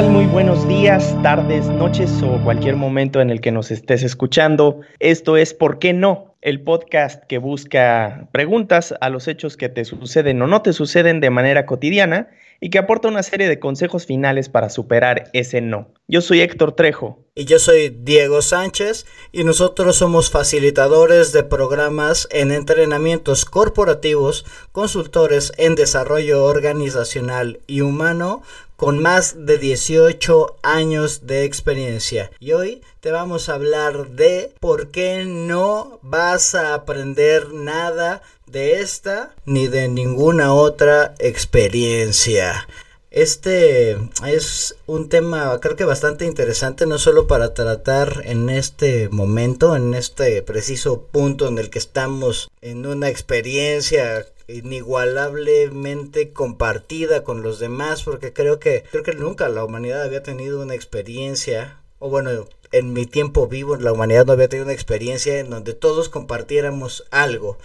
Muy buenos días, tardes, noches o cualquier momento en el que nos estés escuchando. Esto es ¿Por qué no? El podcast que busca preguntas a los hechos que te suceden o no te suceden de manera cotidiana y que aporta una serie de consejos finales para superar ese no. Yo soy Héctor Trejo. Y yo soy Diego Sánchez y nosotros somos facilitadores de programas en entrenamientos corporativos, consultores en desarrollo organizacional y humano con más de 18 años de experiencia. Y hoy te vamos a hablar de por qué no vas a aprender nada de esta ni de ninguna otra experiencia. Este es un tema creo que bastante interesante, no solo para tratar en este momento, en este preciso punto en el que estamos en una experiencia inigualablemente compartida con los demás, porque creo que creo que nunca la humanidad había tenido una experiencia, o bueno, en mi tiempo vivo la humanidad no había tenido una experiencia en donde todos compartiéramos algo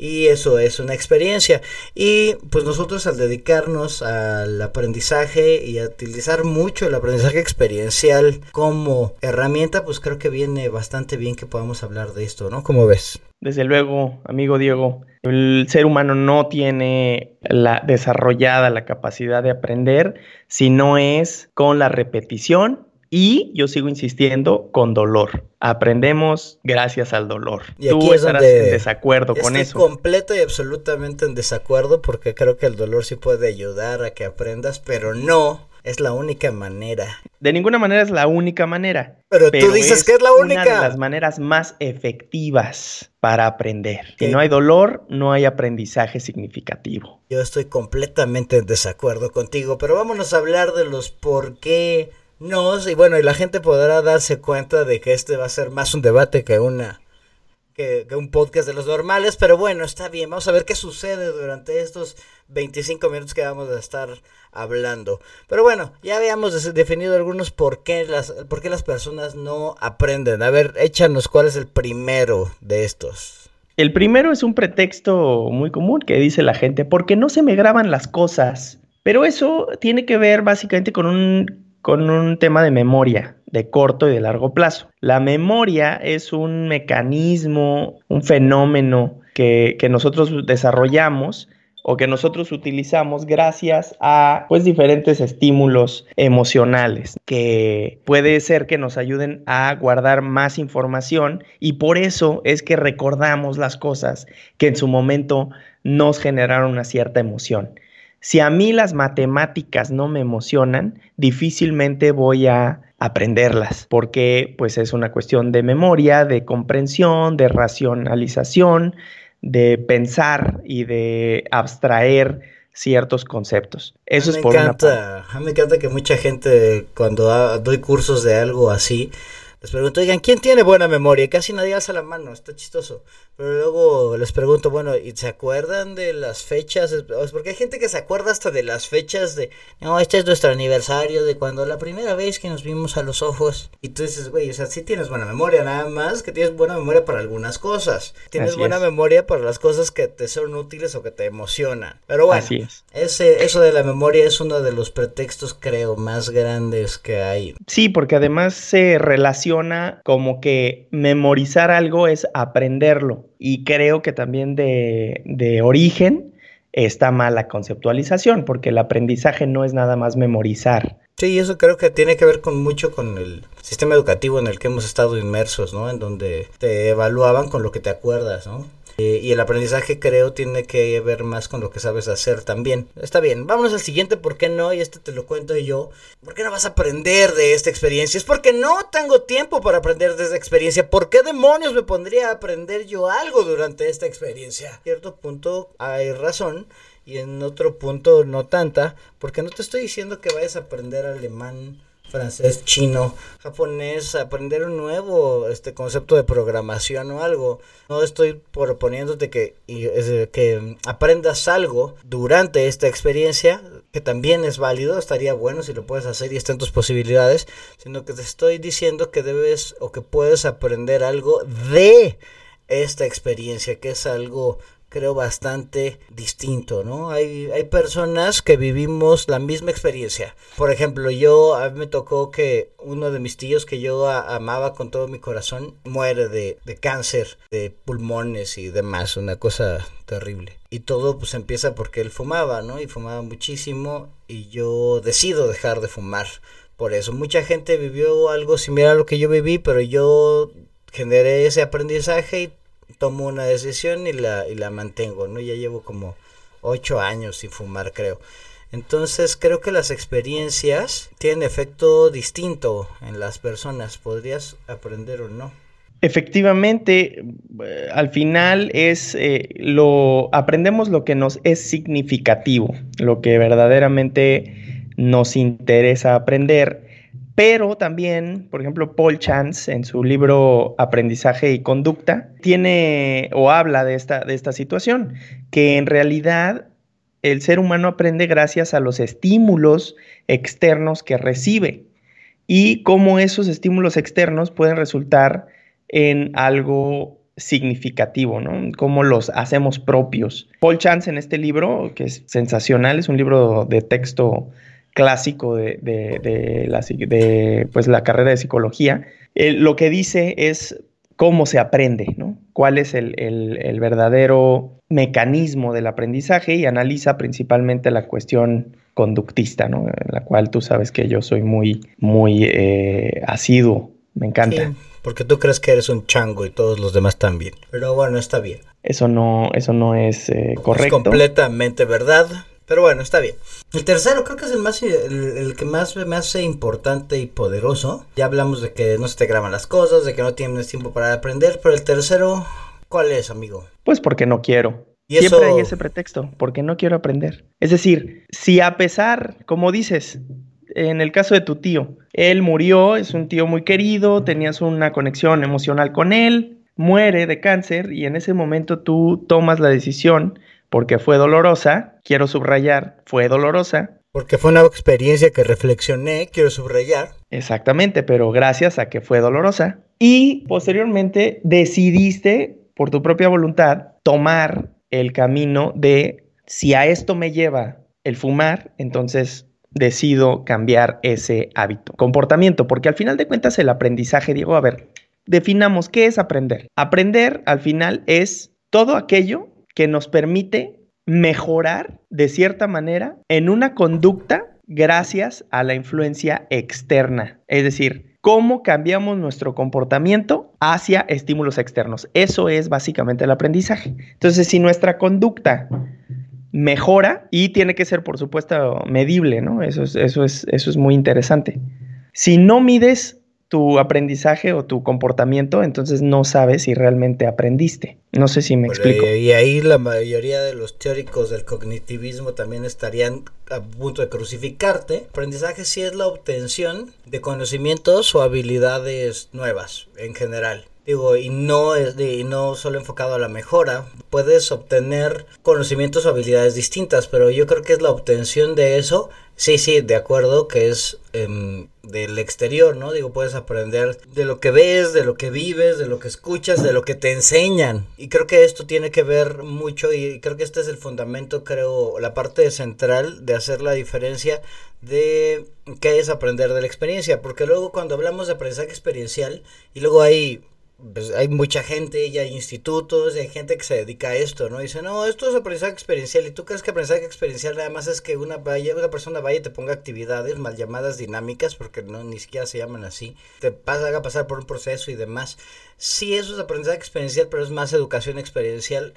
y eso es una experiencia. Y pues nosotros al dedicarnos al aprendizaje y a utilizar mucho el aprendizaje experiencial como herramienta, pues creo que viene bastante bien que podamos hablar de esto, ¿no? ¿Cómo ves? Desde luego, amigo Diego, el ser humano no tiene la desarrollada la capacidad de aprender si no es con la repetición y yo sigo insistiendo con dolor. Aprendemos gracias al dolor. Y Tú estarás en desacuerdo con eso. completo y absolutamente en desacuerdo porque creo que el dolor sí puede ayudar a que aprendas, pero no es la única manera. De ninguna manera es la única manera. Pero, tú dices que es la única. Una de las maneras más efectivas para aprender. Si no hay dolor, no hay aprendizaje significativo. Yo estoy completamente en desacuerdo contigo, pero vámonos a hablar de los por qué no, y bueno, y la gente podrá darse cuenta de que este va a ser más un debate que una que, un podcast de los normales, pero bueno, está bien, vamos a ver qué sucede durante estos 25 minutos que vamos a estar hablando. Pero bueno, ya habíamos definido algunos por qué las, por qué las personas no aprenden. A ver, échanos cuál es el primero de estos. El primero es un pretexto muy común que dice la gente, porque no se me graban las cosas. Pero eso tiene que ver básicamente con un con un tema de memoria de corto y de largo plazo. La memoria es un mecanismo, un fenómeno que, nosotros desarrollamos o que nosotros utilizamos gracias a pues diferentes estímulos emocionales que puede ser que nos ayuden a guardar más información y por eso es que recordamos las cosas que en su momento nos generaron una cierta emoción. Si a mí las matemáticas no me emocionan, difícilmente voy a aprenderlas, porque pues es una cuestión de memoria, de comprensión, de racionalización, de pensar y de abstraer ciertos conceptos. Eso es por encanta, una Me encanta que mucha gente cuando doy cursos de algo así, les pregunto, oigan, ¿quién tiene buena memoria? Casi nadie alza la mano, está chistoso. Pero luego les pregunto, bueno, ¿y se acuerdan de las fechas? Porque hay gente que se acuerda hasta de las fechas de, no, este es nuestro aniversario, de cuando la primera vez que nos vimos a los ojos. Y tú dices, güey, o sea, sí tienes buena memoria, nada más que tienes buena memoria para algunas cosas. Tienes buena memoria para las cosas que te son útiles o que te emocionan. Pero bueno, Así es. Ese, eso de la memoria es uno de los pretextos, creo, más grandes que hay. Sí, porque además se relaciona como que memorizar algo es aprenderlo. Y creo que también de, origen está mal la conceptualización, porque el aprendizaje no es nada más memorizar. Sí, eso creo que tiene que ver con mucho con el sistema educativo en el que hemos estado inmersos, ¿no? En donde te evaluaban con lo que te acuerdas, ¿no? Eh, y el aprendizaje creo tiene que ver más con lo que sabes hacer también. Está bien, vámonos al siguiente, ¿por qué no? Y este te lo cuento yo. ¿Por qué no vas a aprender de esta experiencia? Es porque no tengo tiempo para aprender de esta experiencia. ¿Por qué demonios me pondría a aprender yo algo durante esta experiencia? En cierto punto hay razón y en otro punto no tanta, porque no te estoy diciendo que vayas a aprender alemán francés, chino, japonés, aprender un nuevo este concepto de programación o algo. No estoy proponiéndote que, que aprendas algo durante esta experiencia, que también es válido, estaría bueno si lo puedes hacer y está en tus posibilidades, sino que te estoy diciendo que debes o que puedes aprender algo de esta experiencia, que es algo creo, bastante distinto, ¿no? Hay, hay personas que vivimos la misma experiencia. Por ejemplo, yo, a mí me tocó que uno de mis tíos que yo amaba con todo mi corazón muere de, de cáncer de pulmones y demás, una cosa terrible. Y todo pues empieza porque él fumaba, ¿no? Y fumaba muchísimo y yo decido dejar de fumar. Por eso mucha gente vivió algo similar a lo que yo viví, pero yo generé ese aprendizaje y tomo una decisión y la, y la mantengo, ¿no? Ya llevo como ocho años sin fumar, creo. Entonces creo que las experiencias tienen efecto distinto en las personas. ¿Podrías aprender o no? Efectivamente, eh, al final es eh, lo aprendemos lo que nos es significativo, lo que verdaderamente nos interesa aprender pero también, por ejemplo, Paul Chance en su libro Aprendizaje y Conducta tiene o habla de esta, de esta situación, que en realidad el ser humano aprende gracias a los estímulos externos que recibe y cómo esos estímulos externos pueden resultar en algo significativo, ¿no? Cómo los hacemos propios. Paul Chance en este libro, que es sensacional, es un libro de texto clásico de, de, la, de pues, la, carrera de psicología, lo que dice es cómo se aprende, ¿no? cuál es el, el, verdadero mecanismo del aprendizaje y analiza principalmente la cuestión conductista, ¿no? en la cual tú sabes que yo soy muy, muy eh, asiduo, me encanta. porque tú crees que eres un chango y todos los demás también, pero bueno, está bien. Eso no, eso no es eh, correcto. Es completamente verdad. Pero bueno, está bien. El tercero creo que es el más el, que más me hace importante y poderoso. Ya hablamos de que no se te graban las cosas, de que no tienes tiempo para aprender, pero el tercero, ¿cuál es, amigo? Pues porque no quiero. ¿Y Siempre hay ese pretexto, porque no quiero aprender. Es decir, si a pesar, como dices, en el caso de tu tío, él murió, es un tío muy querido, tenías una conexión emocional con él, muere de cáncer y en ese momento tú tomas la decisión porque fue dolorosa, quiero subrayar, fue dolorosa. Porque fue una experiencia que reflexioné, quiero subrayar. Exactamente, pero gracias a que fue dolorosa. Y posteriormente decidiste, por tu propia voluntad, tomar el camino de si a esto me lleva el fumar, entonces decido cambiar ese hábito, comportamiento, porque al final de cuentas el aprendizaje, Diego, a ver, definamos qué es aprender. Aprender al final es todo aquello que nos permite mejorar de cierta manera en una conducta gracias a la influencia externa. Es decir, cómo cambiamos nuestro comportamiento hacia estímulos externos. Eso es básicamente el aprendizaje. Entonces, si nuestra conducta mejora y tiene que ser, por supuesto, medible, ¿no? Eso es, eso es, eso es muy interesante. Si no mides tu aprendizaje o tu comportamiento, entonces no sabes si realmente aprendiste. No sé si me explico. Y ahí la mayoría de los teóricos del cognitivismo también estarían a punto de crucificarte. Aprendizaje sí es la obtención de conocimientos o habilidades nuevas en general. Digo, y no, es de, y no solo enfocado a la mejora. Puedes obtener conocimientos o habilidades distintas, pero yo creo que es la obtención de eso Sí, sí, de acuerdo, que es em, del exterior, ¿no? Digo, puedes aprender de lo que ves, de lo que vives, de lo que escuchas, de lo que te enseñan. Y creo que esto tiene que ver mucho y creo que este es el fundamento, creo, la parte central de hacer la diferencia de qué es aprender de la experiencia. Porque luego cuando hablamos de aprendizaje experiencial y luego hay pues hay mucha gente, ya hay institutos, hay gente que se dedica a esto, ¿no? Dice, no, esto es aprendizaje experiencial. ¿Y tú crees que aprendizaje experiencial nada más es que una, vaya, una persona vaya y te ponga actividades mal llamadas dinámicas, porque no ni siquiera se llaman así, te pasa, haga pasar por un proceso y demás? Sí, eso es aprendizaje experiencial, pero es más educación experiencial.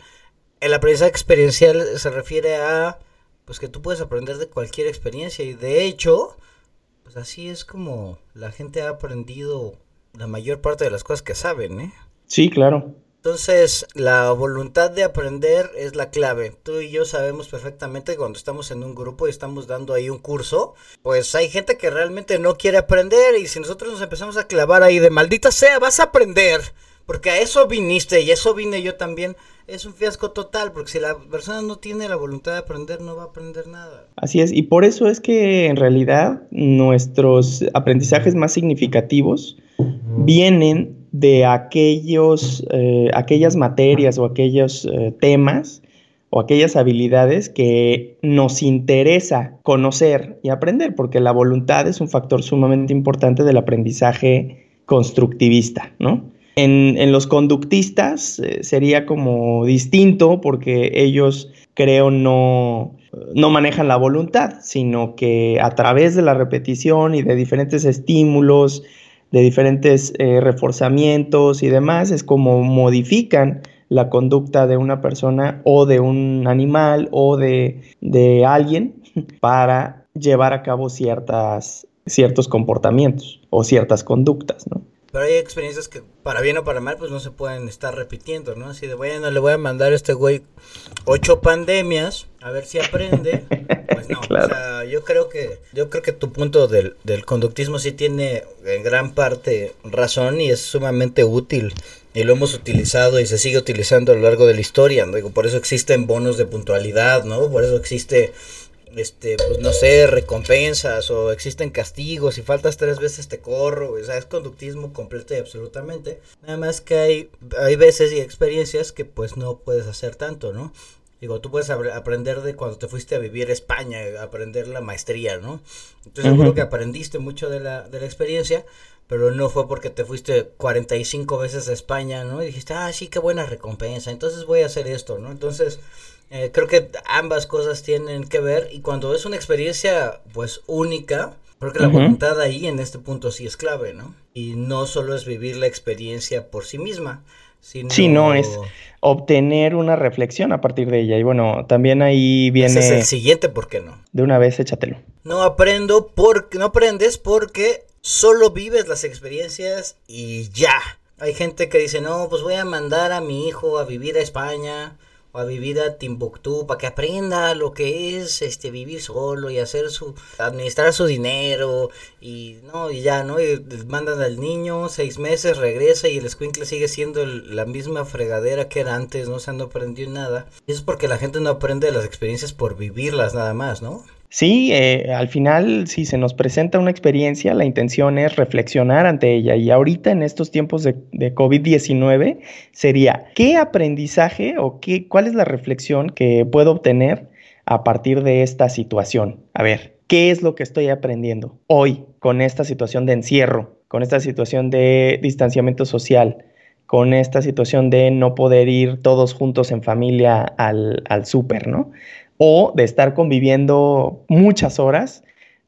El aprendizaje experiencial se refiere a, pues que tú puedes aprender de cualquier experiencia y de hecho, pues así es como la gente ha aprendido la mayor parte de las cosas que saben, ¿eh? Sí, claro. Entonces, la voluntad de aprender es la clave. Tú y yo sabemos perfectamente que cuando estamos en un grupo y estamos dando ahí un curso, pues hay gente que realmente no quiere aprender y si nosotros nos empezamos a clavar ahí de maldita sea, vas a aprender, porque a eso viniste y eso vine yo también, es un fiasco total, porque si la persona no tiene la voluntad de aprender, no va a aprender nada. Así es, y por eso es que en realidad nuestros aprendizajes más significativos vienen de aquellos, eh, aquellas materias o aquellos eh, temas o aquellas habilidades que nos interesa conocer y aprender, porque la voluntad es un factor sumamente importante del aprendizaje constructivista, ¿no? En, los conductistas eh, sería como distinto porque ellos creo no, no manejan la voluntad, sino que a través de la repetición y de diferentes estímulos, de diferentes eh, reforzamientos y demás, es como modifican la conducta de una persona o de un animal o de, de alguien para llevar a cabo ciertas, ciertos comportamientos o ciertas conductas, ¿no? Pero hay experiencias que, para bien o para mal, pues no se pueden estar repitiendo, ¿no? Así de, bueno, le voy a mandar a este güey ocho pandemias, a ver si aprende. Pues no, o sea, yo creo que, yo creo que tu punto del, del conductismo sí tiene en gran parte razón y es sumamente útil y lo hemos utilizado y se sigue utilizando a lo largo de la historia, ¿no? Digo, por eso existen bonos de puntualidad, ¿no? Por eso existe, este, pues no sé, recompensas o existen castigos, si faltas tres veces te corro, o sea, es conductismo completo y absolutamente. Nada más que hay, hay veces y experiencias que pues no puedes hacer tanto, ¿no? Digo, tú puedes aprender de cuando te fuiste a vivir a España, aprender la maestría, ¿no? Entonces seguro que aprendiste mucho de la, de la experiencia, pero no fue porque te fuiste 45 veces a España, ¿no? Y dijiste, ah, sí, qué buena recompensa, entonces voy a hacer esto, ¿no? Entonces, eh, creo que ambas cosas tienen que ver y cuando es una experiencia, pues, única, creo que la voluntad ahí en este punto sí es clave, ¿no? Y no solo es vivir la experiencia por sí misma, sino... Sí, no, es obtener una reflexión a partir de ella. Y bueno, también ahí viene... Ese es el siguiente, ¿por qué no? De una vez, échatelo. No aprendo porque... No aprendes porque solo vives las experiencias y ya. Hay gente que dice, no, pues voy a mandar a mi hijo a vivir a España a vivir a Timbuktu para que aprenda lo que es este vivir solo y hacer su administrar su dinero y no y ya no y mandan al niño seis meses regresa y el escuincle sigue siendo la misma fregadera que era antes no se no aprendió nada. Y eso es porque la gente no aprende las experiencias por vivirlas nada más no Sí, eh, al final, si se nos presenta una experiencia, la intención es reflexionar ante ella. Y ahorita en estos tiempos de, COVID-19 sería, ¿qué aprendizaje o qué, cuál es la reflexión que puedo obtener a partir de esta situación? A ver, ¿qué es lo que estoy aprendiendo hoy con esta situación de encierro, con esta situación de distanciamiento social? con esta situación de no poder ir todos juntos en familia al, al súper, ¿no? O de estar conviviendo muchas horas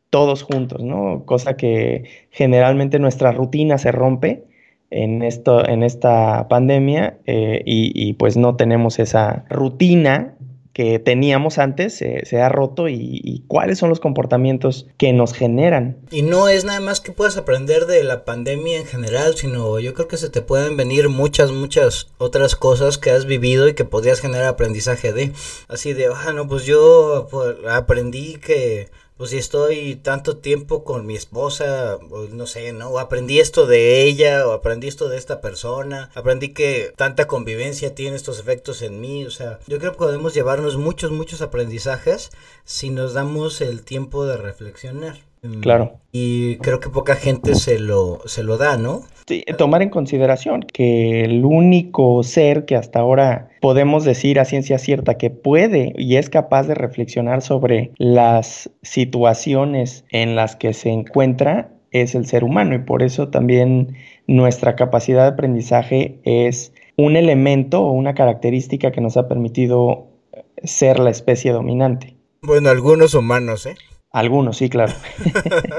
todos juntos, ¿no? Cosa que generalmente nuestra rutina se rompe en, esto, en esta pandemia eh, y, pues no tenemos esa rutina que teníamos antes se ha roto y, cuáles son los comportamientos que nos generan. Y no es nada más que puedas aprender de la pandemia en general, sino yo creo que se te pueden venir muchas, muchas otras cosas que has vivido y que podrías generar aprendizaje de. Así de, ah, no, pues yo pues, aprendí que pues si estoy tanto tiempo con mi esposa, no sé, ¿no? O aprendí esto de ella, o aprendí esto de esta persona, aprendí que tanta convivencia tiene estos efectos en mí, o sea, yo creo que podemos llevarnos muchos, muchos aprendizajes si nos damos el tiempo de reflexionar. Claro. Y creo que poca gente se lo, se lo da, ¿no? Sí, tomar en consideración que el único ser que hasta ahora podemos decir a ciencia cierta que puede y es capaz de reflexionar sobre las situaciones en las que se encuentra es el ser humano y por eso también nuestra capacidad de aprendizaje es un elemento o una característica que nos ha permitido ser la especie dominante. Bueno, algunos humanos, ¿eh? Algunos, sí, claro.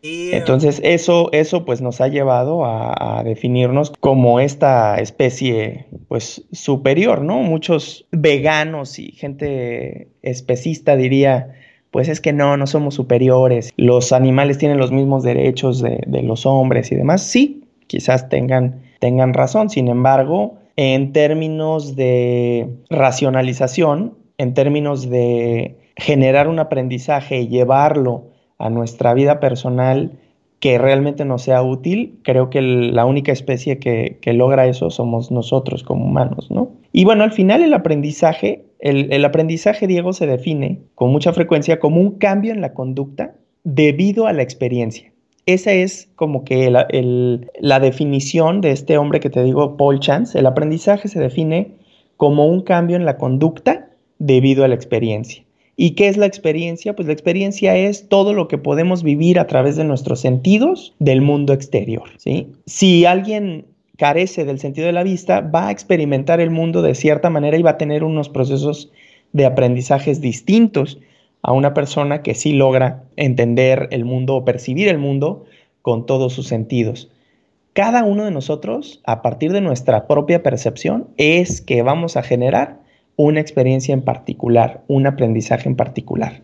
Entonces, eso, eso pues nos ha llevado a, definirnos como esta especie pues superior, ¿no? Muchos veganos y gente especista diría, pues es que no, no somos superiores, los animales tienen los mismos derechos de, de los hombres y demás. Sí, quizás tengan, tengan razón, sin embargo, en términos de racionalización, en términos de generar un aprendizaje y llevarlo a nuestra vida personal que realmente nos sea útil, creo que la única especie que, logra eso somos nosotros como humanos, ¿no? Y bueno, al final el aprendizaje, el, aprendizaje, Diego, se define con mucha frecuencia como un cambio en la conducta debido a la experiencia. Esa es como que la, la definición de este hombre que te digo, Paul Chance. El aprendizaje se define como un cambio en la conducta debido a la experiencia. ¿Y qué es la experiencia? Pues la experiencia es todo lo que podemos vivir a través de nuestros sentidos del mundo exterior. ¿sí? Si alguien carece del sentido de la vista, va a experimentar el mundo de cierta manera y va a tener unos procesos de aprendizajes distintos a una persona que sí logra entender el mundo o percibir el mundo con todos sus sentidos. Cada uno de nosotros, a partir de nuestra propia percepción, es que vamos a generar una experiencia en particular, un aprendizaje en particular.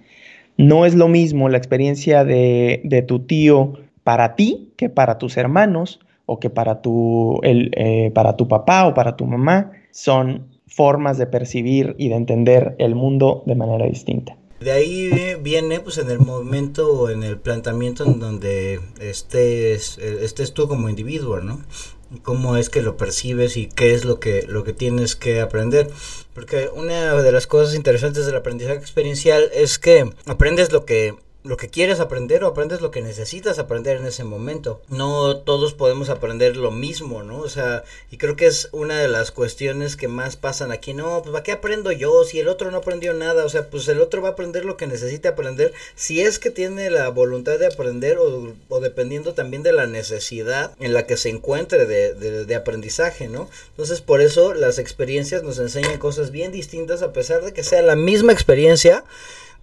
No es lo mismo la experiencia de, tu tío para ti que para tus hermanos o que para tu, eh, para tu papá o para tu mamá. Son formas de percibir y de entender el mundo de manera distinta. De ahí viene, pues, en el momento en el planteamiento en donde estés, estés tú como individuo, ¿no? Cómo es que lo percibes y qué es lo que, lo que tienes que aprender. Porque una de las cosas interesantes del aprendizaje experiencial es que aprendes lo que lo que quieres aprender o aprendes lo que necesitas aprender en ese momento. No todos podemos aprender lo mismo, ¿no? O sea, y creo que es una de las cuestiones que más pasan aquí. No, pues ¿para qué aprendo yo si el otro no aprendió nada? O sea, pues el otro va a aprender lo que necesite aprender si es que tiene la voluntad de aprender o, o dependiendo también de la necesidad en la que se encuentre de, de, de aprendizaje, ¿no? Entonces, por eso las experiencias nos enseñan cosas bien distintas a pesar de que sea la misma experiencia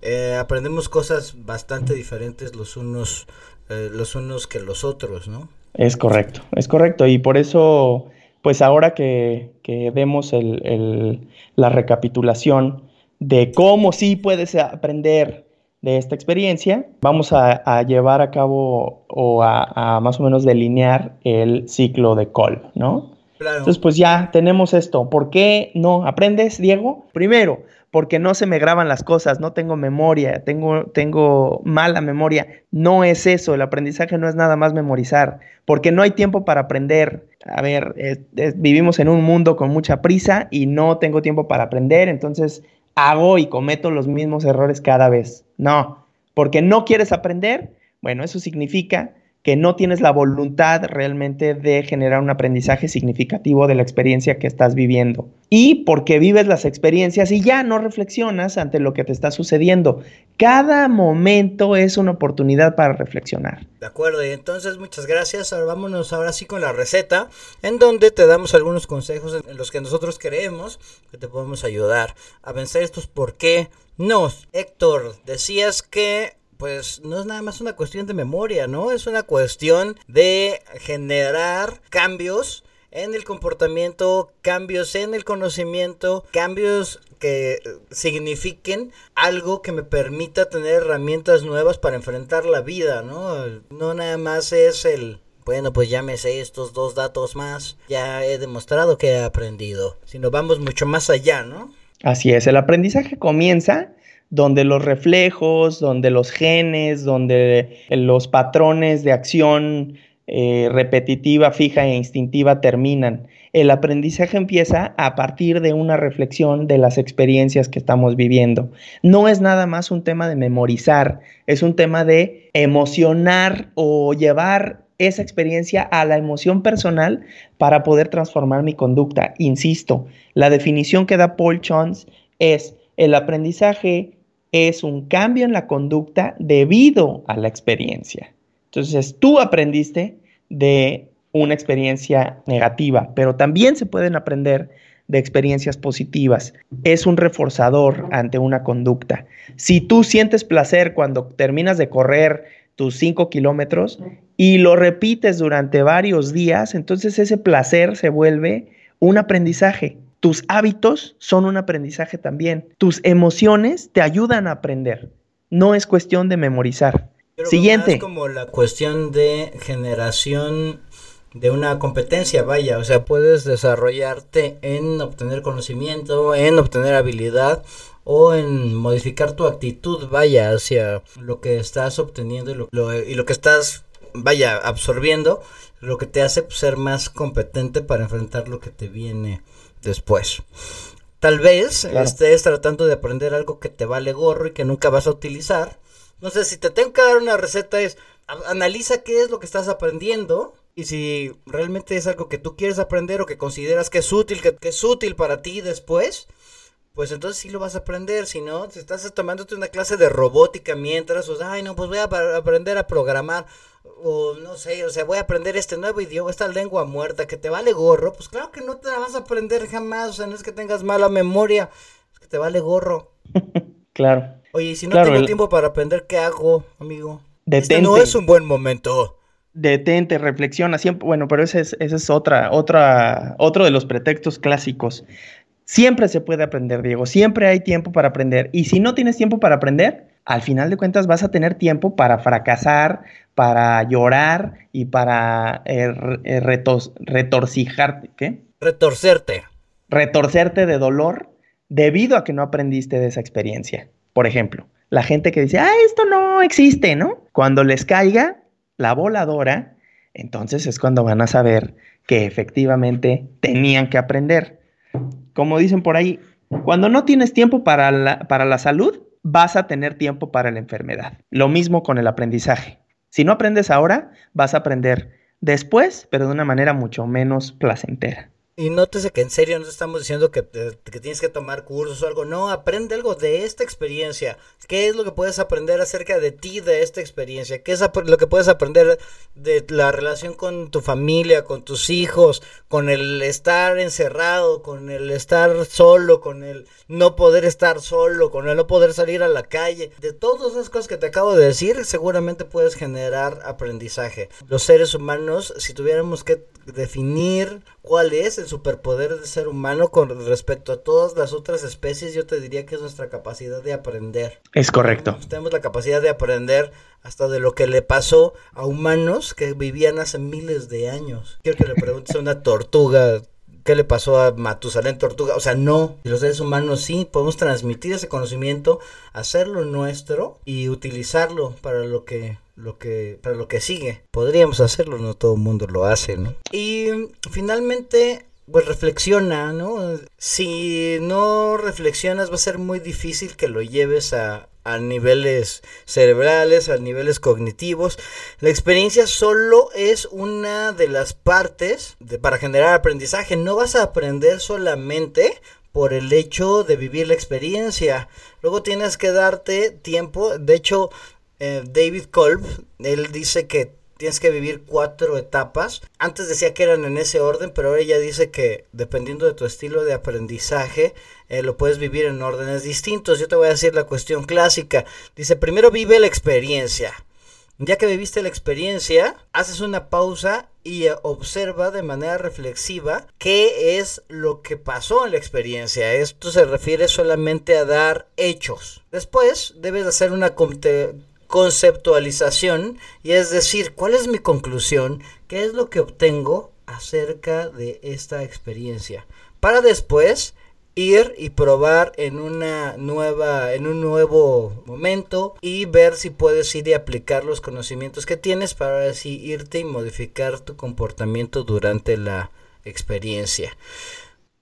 eh, aprendemos cosas bastante diferentes los unos, eh, los unos que los otros, ¿no? Es correcto, es correcto. Y por eso, pues ahora que, que vemos el, el, la recapitulación de cómo sí puedes aprender de esta experiencia, vamos a, a llevar a cabo o a, a, más o menos delinear el ciclo de Cole, ¿no? Claro. Entonces, pues ya tenemos esto. ¿Por qué no aprendes, Diego? Primero, porque no se me graban las cosas, no tengo memoria, tengo, tengo mala memoria. No es eso, el aprendizaje no es nada más memorizar, porque no hay tiempo para aprender. A ver, vivimos en un mundo con mucha prisa y no tengo tiempo para aprender, entonces hago y cometo los mismos errores cada vez. No, porque no quieres aprender, bueno, eso significa que no tienes la voluntad realmente de generar un aprendizaje significativo de la experiencia que estás viviendo. Y porque vives las experiencias y ya no reflexionas ante lo que te está sucediendo. Cada momento es una oportunidad para reflexionar. De acuerdo, y entonces muchas gracias. Ahora vámonos ahora sí con la receta, en donde te damos algunos consejos en los que nosotros creemos que te podemos ayudar a vencer estos por qué no. Héctor, decías que pues no es nada más una cuestión de memoria, ¿no? Es una cuestión de generar cambios en el comportamiento, cambios en el conocimiento, cambios que signifiquen algo que me permita tener herramientas nuevas para enfrentar la vida, ¿no? No nada más es el bueno, pues ya me sé estos dos datos más, ya he demostrado que he aprendido, sino vamos mucho más allá, ¿no? Así es, el aprendizaje comienza donde los reflejos, donde los genes, donde los patrones de acción eh, repetitiva, fija e instintiva terminan. El aprendizaje empieza a partir de una reflexión de las experiencias que estamos viviendo. No es nada más un tema de memorizar, es un tema de emocionar o llevar esa experiencia a la emoción personal para poder transformar mi conducta. Insisto, la definición que da Paul Jones es el aprendizaje es un cambio en la conducta debido a la experiencia. Entonces, tú aprendiste de una experiencia negativa, pero también se pueden aprender de experiencias positivas. Es un reforzador ante una conducta. Si tú sientes placer cuando terminas de correr tus 5 kilómetros y lo repites durante varios días, entonces ese placer se vuelve un aprendizaje. Tus hábitos son un aprendizaje también. Tus emociones te ayudan a aprender. No es cuestión de memorizar. Siguiente. Es como la cuestión de generación de una competencia, vaya, o sea, puedes desarrollarte en obtener conocimiento, en obtener habilidad o en modificar tu actitud, vaya, hacia lo que estás obteniendo y lo, y lo que estás, vaya, absorbiendo, lo que te hace ser más competente para enfrentar lo que te viene después. Tal vez estés tratando de aprender algo que te vale gorro y que nunca vas a utilizar. No sé, si te tengo que dar una receta es, analiza qué es lo que estás aprendiendo y si realmente es algo que tú quieres aprender o que consideras que es útil, que, que es útil para ti después, pues entonces sí lo vas a aprender. Si no, si estás tomándote una clase de robótica mientras, o sea, ay, no, pues voy a aprender a programar, o no sé, o sea, voy a aprender este nuevo idioma, esta lengua muerta que te vale gorro, pues claro que no te la vas a aprender jamás, o sea, no es que tengas mala memoria, es que te vale gorro. claro. Oye, si no tengo tiempo para aprender, ¿qué hago, amigo? Detente. Este no es un buen momento. Detente, reflexiona siempre. Bueno, pero ese es, ese es otra, otra, otro de los pretextos clásicos. Siempre se puede aprender, Diego. Siempre hay tiempo para aprender. Y si no tienes tiempo para aprender, al final de cuentas vas a tener tiempo para fracasar, para llorar y para eh, eh, retorcijarte. ¿Qué? Retorcerte. Retorcerte de dolor debido a que no aprendiste de esa experiencia. Por ejemplo, la gente que dice, ah, esto no existe, ¿no? Cuando les caiga la voladora, entonces es cuando van a saber que efectivamente tenían que aprender. Como dicen por ahí, cuando no tienes tiempo para la, para la salud, vas a tener tiempo para la enfermedad. Lo mismo con el aprendizaje. Si no aprendes ahora, vas a aprender después, pero de una manera mucho menos placentera. Y nótese que en serio no estamos diciendo que, que, tienes que tomar cursos o algo. No, aprende algo de esta experiencia. ¿Qué es lo que puedes aprender acerca de ti, de esta experiencia? ¿Qué es lo que puedes aprender de la relación con tu familia, con tus hijos, con el estar encerrado, con el estar solo, con el no poder estar solo, con el no poder salir a la calle? De todas esas cosas que te acabo de decir, seguramente puedes generar aprendizaje. Los seres humanos, si tuviéramos que definir cuál es el superpoder del ser humano con respecto a todas las otras especies, yo te diría que es nuestra capacidad de aprender. Es correcto. Tenemos la capacidad de aprender hasta de lo que le pasó a humanos que vivían hace miles de años. Quiero que le preguntes a una tortuga qué le pasó a Matusalén Tortuga. O sea, no. Los seres humanos sí podemos transmitir ese conocimiento, hacerlo nuestro y utilizarlo para lo que lo que para lo que sigue. Podríamos hacerlo, no todo el mundo lo hace, ¿no? Y finalmente pues reflexiona, ¿no? Si no reflexionas va a ser muy difícil que lo lleves a, a niveles cerebrales, a niveles cognitivos. La experiencia solo es una de las partes de, para generar aprendizaje. No vas a aprender solamente por el hecho de vivir la experiencia. Luego tienes que darte tiempo. De hecho, eh, David Kolb, él dice que tienes que vivir cuatro etapas. Antes decía que eran en ese orden, pero ahora ya dice que dependiendo de tu estilo de aprendizaje, eh, lo puedes vivir en órdenes distintos. Yo te voy a decir la cuestión clásica. Dice, primero vive la experiencia. Ya que viviste la experiencia, haces una pausa y eh, observa de manera reflexiva qué es lo que pasó en la experiencia. Esto se refiere solamente a dar hechos. Después debes hacer una conceptualización y es decir, ¿cuál es mi conclusión? ¿Qué es lo que obtengo acerca de esta experiencia? Para después ir y probar en una nueva en un nuevo momento y ver si puedes ir y aplicar los conocimientos que tienes para así irte y modificar tu comportamiento durante la experiencia.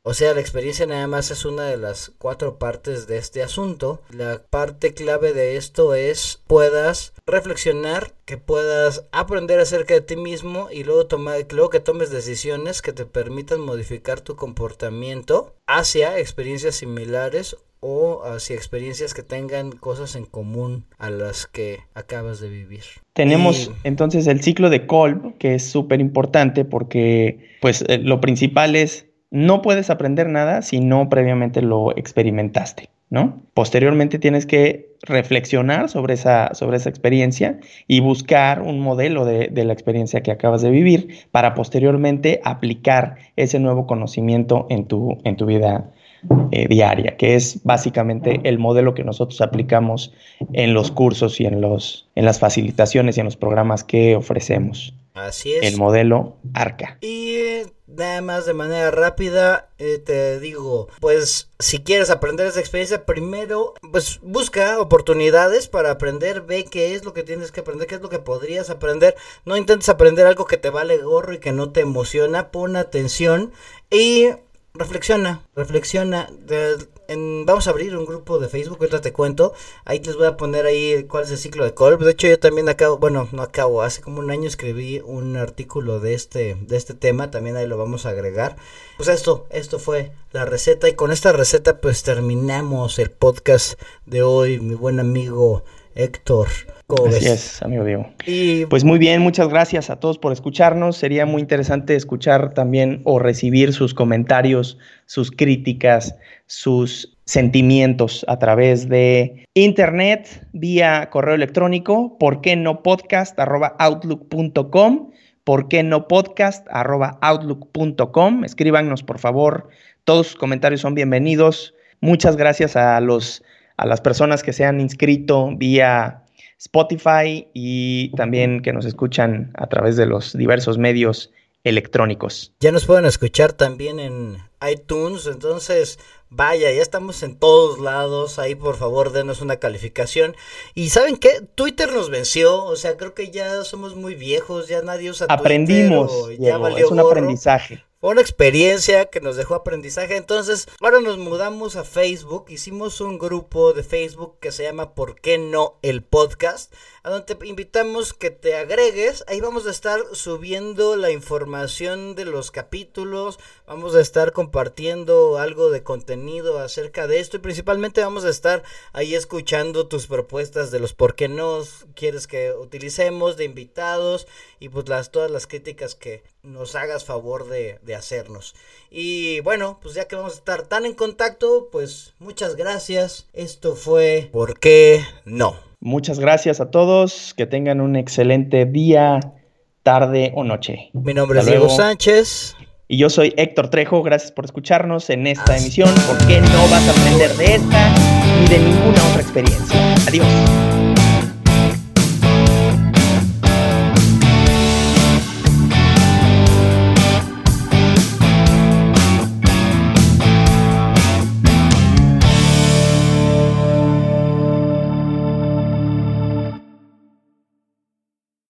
O sea, la experiencia nada más es una de las cuatro partes de este asunto. La parte clave de esto es puedas reflexionar, que puedas aprender acerca de ti mismo y luego tomar, luego que tomes decisiones que te permitan modificar tu comportamiento hacia experiencias similares o hacia experiencias que tengan cosas en común a las que acabas de vivir. Tenemos entonces el ciclo de Kolb, que es súper importante porque pues eh, lo principal es no puedes aprender nada si no previamente lo experimentaste, ¿no? Posteriormente tienes que reflexionar sobre esa, sobre esa experiencia y buscar un modelo de, la experiencia que acabas de vivir para posteriormente aplicar ese nuevo conocimiento en tu, en tu vida eh, diaria, que es básicamente el modelo que nosotros aplicamos en los cursos y en, los, en las facilitaciones y en los programas que ofrecemos. Así es. El modelo ARCA. Y eh, nada más de manera rápida eh, te digo, pues si quieres aprender esa experiencia, primero pues busca oportunidades para aprender, ve qué es lo que tienes que aprender, qué es lo que podrías aprender. No intentes aprender algo que te vale gorro y que no te emociona, pon atención y reflexiona, reflexiona. vamos a abrir un grupo de Facebook, ahorita te cuento. Ahí les voy a poner ahí cuál es el ciclo de Colb. De hecho, yo también acabo, bueno, no acabo, hace como un año escribí un artículo de este, de este tema, también ahí lo vamos a agregar. Pues esto, esto fue la receta y con esta receta pues terminamos el podcast de hoy, mi buen amigo Héctor. Así es, amigo Diego. Y... Pues muy bien, muchas gracias a todos por escucharnos. Sería muy interesante escuchar también o recibir sus comentarios, sus críticas, sus sentimientos a través de internet, vía correo electrónico, por qué no podcast arroba outlook.com, por qué no podcast arroba outlook.com. Escríbanos, por favor. Todos sus comentarios son bienvenidos. Muchas gracias a los a las personas que se han inscrito vía Spotify y también que nos escuchan a través de los diversos medios electrónicos. Ya nos pueden escuchar también en iTunes, entonces vaya, ya estamos en todos lados, ahí por favor denos una calificación. Y ¿saben qué? Twitter nos venció, o sea, creo que ya somos muy viejos, ya nadie usa Aprendimos, Twitter. Aprendimos, es un aprendizaje. Fue una experiencia que nos dejó aprendizaje. Entonces, ahora nos mudamos a Facebook. Hicimos un grupo de Facebook que se llama ¿Por qué no el podcast? A donde te invitamos que te agregues. Ahí vamos a estar subiendo la información de los capítulos. Vamos a estar compartiendo algo de contenido acerca de esto. Y principalmente vamos a estar ahí escuchando tus propuestas de los por qué no quieres que utilicemos, de invitados. Y pues las, todas las críticas que nos hagas favor de de hacernos. Y bueno, pues ya que vamos a estar tan en contacto, pues muchas gracias. Esto fue ¿Por qué no? Muchas gracias a todos, que tengan un excelente día, tarde o noche. Mi nombre es Diego Sánchez. Y yo soy Héctor Trejo, gracias por escucharnos en esta emisión. ¿Por qué no vas a aprender de esta ni de ninguna otra experiencia? Adiós.